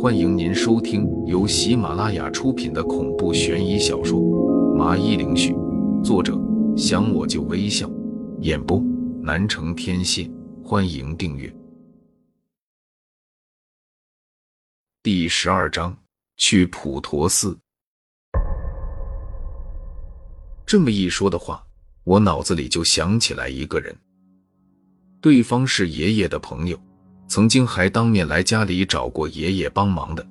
欢迎您收听由喜马拉雅出品的恐怖悬疑小说《麻衣灵絮》，作者想我就微笑，演播南城天蝎。欢迎订阅。第十二章，去普陀寺。这么一说的话，我脑子里就想起来一个人，对方是爷爷的朋友。曾经还当面来家里找过爷爷帮忙的。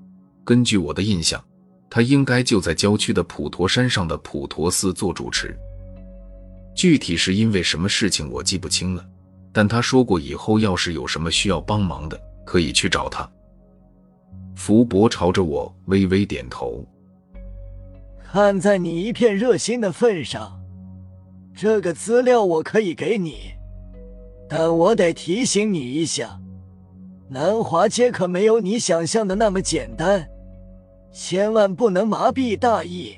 根据我的印象，他应该就在郊区的普陀山上的普陀寺做主持。具体是因为什么事情我记不清了，但他说过以后要是有什么需要帮忙的，可以去找他。福伯朝着我微微点头，看在你一片热心的份上，这个资料我可以给你，但我得提醒你一下。南华街可没有你想象的那么简单，千万不能麻痹大意。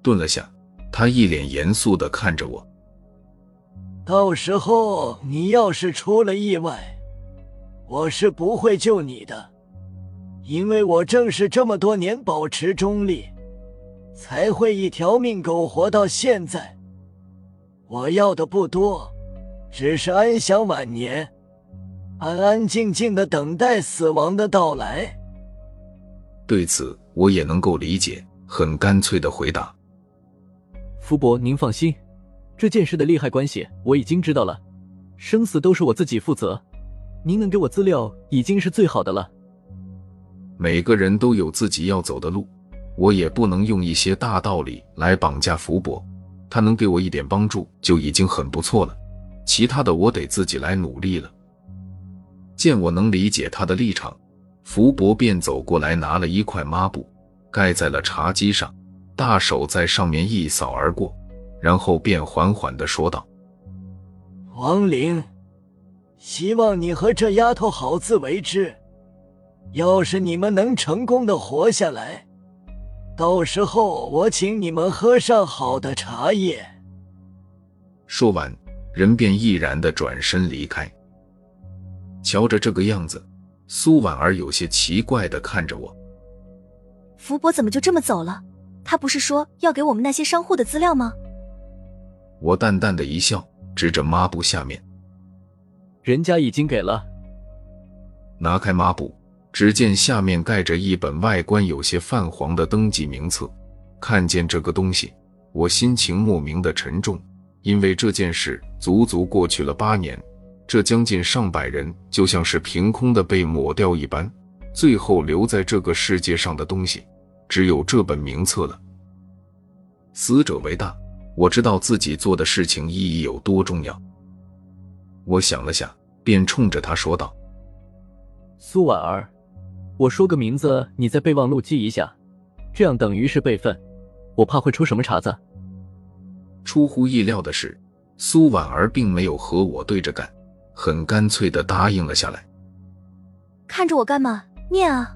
顿了下，他一脸严肃的看着我。到时候你要是出了意外，我是不会救你的，因为我正是这么多年保持中立，才会一条命苟活到现在。我要的不多，只是安享晚年。安安静静的等待死亡的到来。对此，我也能够理解，很干脆的回答：“福伯，您放心，这件事的利害关系我已经知道了，生死都是我自己负责。您能给我资料已经是最好的了。”每个人都有自己要走的路，我也不能用一些大道理来绑架福伯。他能给我一点帮助就已经很不错了，其他的我得自己来努力了。见我能理解他的立场，福伯便走过来，拿了一块抹布盖在了茶几上，大手在上面一扫而过，然后便缓缓的说道：“王玲，希望你和这丫头好自为之。要是你们能成功的活下来，到时候我请你们喝上好的茶叶。”说完，人便毅然的转身离开。瞧着这个样子，苏婉儿有些奇怪的看着我。福伯怎么就这么走了？他不是说要给我们那些商户的资料吗？我淡淡的一笑，指着抹布下面，人家已经给了。拿开抹布，只见下面盖着一本外观有些泛黄的登记名册。看见这个东西，我心情莫名的沉重，因为这件事足足过去了八年。这将近上百人，就像是凭空的被抹掉一般，最后留在这个世界上的东西，只有这本名册了。死者为大，我知道自己做的事情意义有多重要。我想了想，便冲着他说道：“苏婉儿，我说个名字，你在备忘录记一下，这样等于是备份，我怕会出什么岔子。”出乎意料的是，苏婉儿并没有和我对着干。很干脆的答应了下来。看着我干嘛？念啊！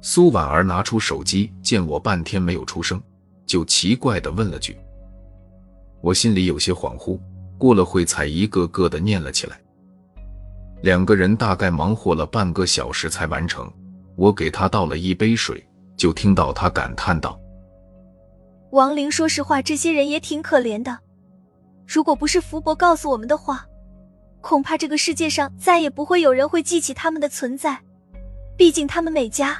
苏婉儿拿出手机，见我半天没有出声，就奇怪的问了句。我心里有些恍惚，过了会才一个个的念了起来。两个人大概忙活了半个小时才完成。我给他倒了一杯水，就听到他感叹道：“王玲，说实话，这些人也挺可怜的。如果不是福伯告诉我们的话。”恐怕这个世界上再也不会有人会记起他们的存在，毕竟他们每家……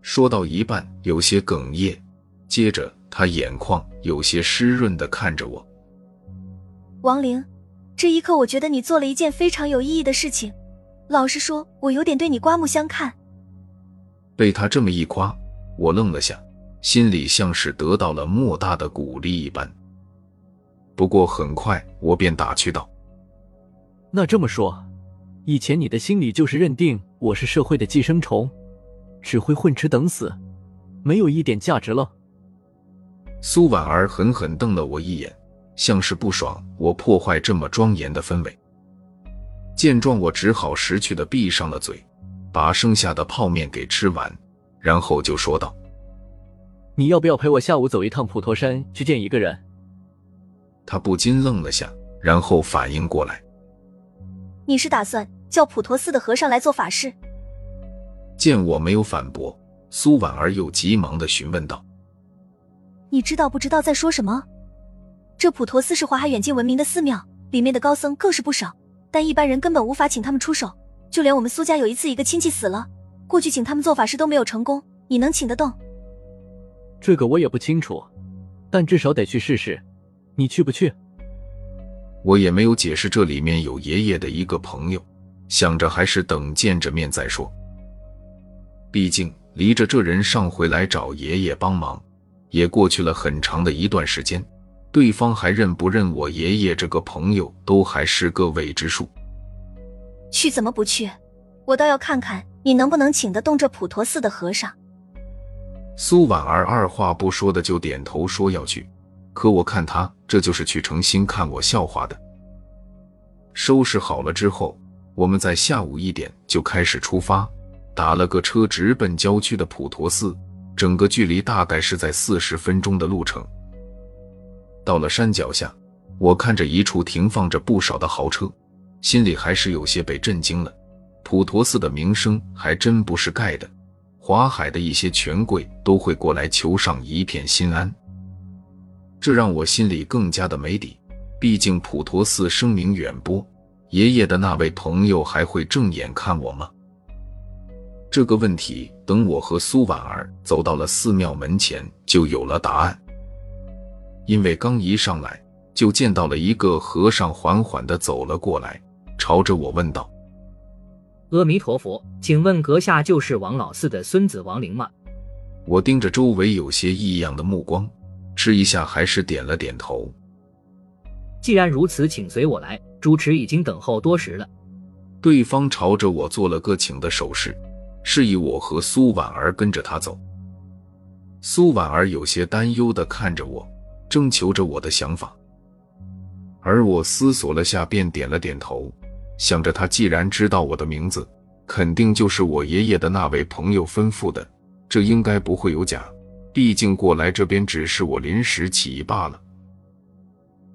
说到一半有些哽咽，接着他眼眶有些湿润的看着我。王玲，这一刻我觉得你做了一件非常有意义的事情。老实说，我有点对你刮目相看。被他这么一夸，我愣了下，心里像是得到了莫大的鼓励一般。不过很快我便打趣道。那这么说，以前你的心里就是认定我是社会的寄生虫，只会混吃等死，没有一点价值了。苏婉儿狠狠瞪了我一眼，像是不爽我破坏这么庄严的氛围。见状，我只好识趣的闭上了嘴，把剩下的泡面给吃完，然后就说道：“你要不要陪我下午走一趟普陀山去见一个人？”他不禁愣了下，然后反应过来。你是打算叫普陀寺的和尚来做法事。见我没有反驳，苏婉儿又急忙的询问道：“你知道不知道在说什么？这普陀寺是华海远近闻名的寺庙，里面的高僧更是不少，但一般人根本无法请他们出手。就连我们苏家有一次一个亲戚死了，过去请他们做法事都没有成功。你能请得动？”这个我也不清楚，但至少得去试试。你去不去？我也没有解释，这里面有爷爷的一个朋友，想着还是等见着面再说。毕竟离着这人上回来找爷爷帮忙，也过去了很长的一段时间，对方还认不认我爷爷这个朋友，都还是个未知数。去怎么不去？我倒要看看你能不能请得动这普陀寺的和尚。苏婉儿二话不说的就点头说要去，可我看他这就是去诚心看我笑话的。收拾好了之后，我们在下午一点就开始出发。打了个车，直奔郊区的普陀寺，整个距离大概是在四十分钟的路程。到了山脚下，我看着一处停放着不少的豪车，心里还是有些被震惊了。普陀寺的名声还真不是盖的，华海的一些权贵都会过来求上一片心安，这让我心里更加的没底。毕竟普陀寺声名远播，爷爷的那位朋友还会正眼看我吗？这个问题，等我和苏婉儿走到了寺庙门前，就有了答案。因为刚一上来，就见到了一个和尚缓缓的走了过来，朝着我问道：“阿弥陀佛，请问阁下就是王老四的孙子王灵吗？”我盯着周围有些异样的目光，吃一下还是点了点头。既然如此，请随我来，主持已经等候多时了。对方朝着我做了个请的手势。示意我和苏婉儿跟着他走。苏婉儿有些担忧的看着我，征求着我的想法。而我思索了下，便点了点头，想着他既然知道我的名字，肯定就是我爷爷的那位朋友吩咐的，这应该不会有假。毕竟过来这边只是我临时起意罢了。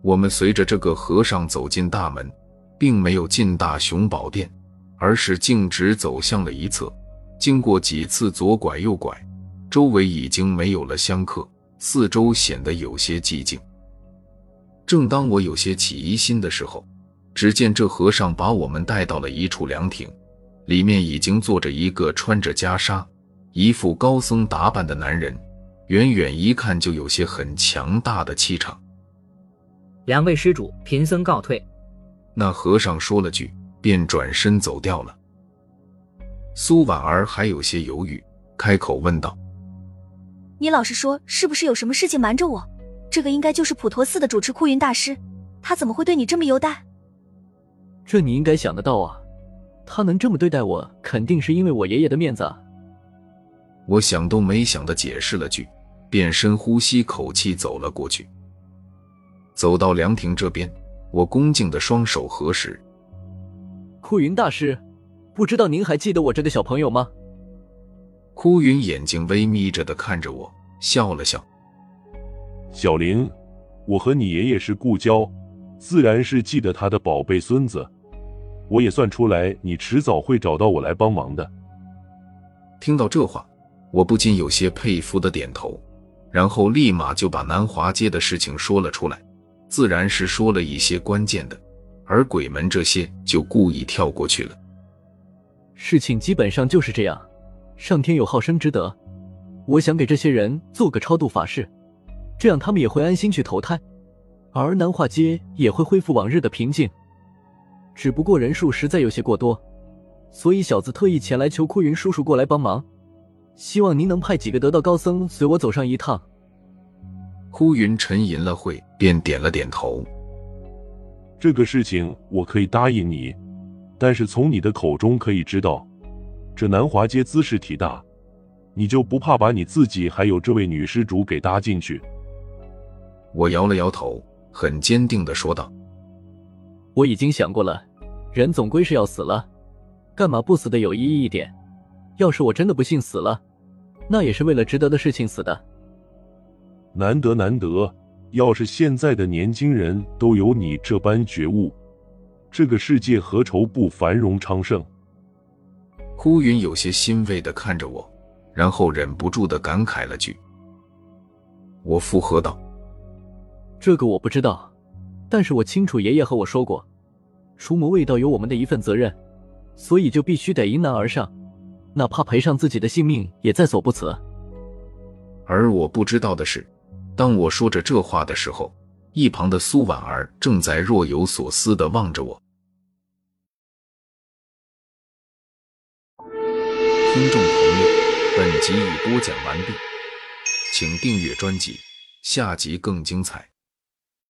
我们随着这个和尚走进大门，并没有进大雄宝殿，而是径直走向了一侧。经过几次左拐右拐，周围已经没有了香客，四周显得有些寂静。正当我有些起疑心的时候，只见这和尚把我们带到了一处凉亭，里面已经坐着一个穿着袈裟、一副高僧打扮的男人，远远一看就有些很强大的气场。两位施主，贫僧告退。那和尚说了句，便转身走掉了。苏婉儿还有些犹豫，开口问道：“你老实说，是不是有什么事情瞒着我？这个应该就是普陀寺的主持枯云大师，他怎么会对你这么优待？”这你应该想得到啊，他能这么对待我，肯定是因为我爷爷的面子啊。我想都没想的解释了句，便深呼吸口气走了过去。走到凉亭这边，我恭敬的双手合十：“枯云大师。”不知道您还记得我这个小朋友吗？枯云眼睛微眯着的看着我，笑了笑。小林，我和你爷爷是故交，自然是记得他的宝贝孙子。我也算出来，你迟早会找到我来帮忙的。听到这话，我不禁有些佩服的点头，然后立马就把南华街的事情说了出来，自然是说了一些关键的，而鬼门这些就故意跳过去了。事情基本上就是这样，上天有好生之德，我想给这些人做个超度法事，这样他们也会安心去投胎，而南华街也会恢复往日的平静。只不过人数实在有些过多，所以小子特意前来求枯云叔叔过来帮忙，希望您能派几个得道高僧随我走上一趟。呼云沉吟了会，便点了点头。这个事情我可以答应你。但是从你的口中可以知道，这南华街姿势体大，你就不怕把你自己还有这位女施主给搭进去？我摇了摇头，很坚定的说道：“我已经想过了，人总归是要死了，干嘛不死的有意义一点？要是我真的不幸死了，那也是为了值得的事情死的。难得难得，要是现在的年轻人都有你这般觉悟。”这个世界何愁不繁荣昌盛？呼云有些欣慰的看着我，然后忍不住的感慨了句。我附和道：“这个我不知道，但是我清楚爷爷和我说过，除魔卫道有我们的一份责任，所以就必须得迎难而上，哪怕赔上自己的性命也在所不辞。”而我不知道的是，当我说着这话的时候，一旁的苏婉儿正在若有所思的望着我。听众朋友，本集已播讲完毕，请订阅专辑，下集更精彩。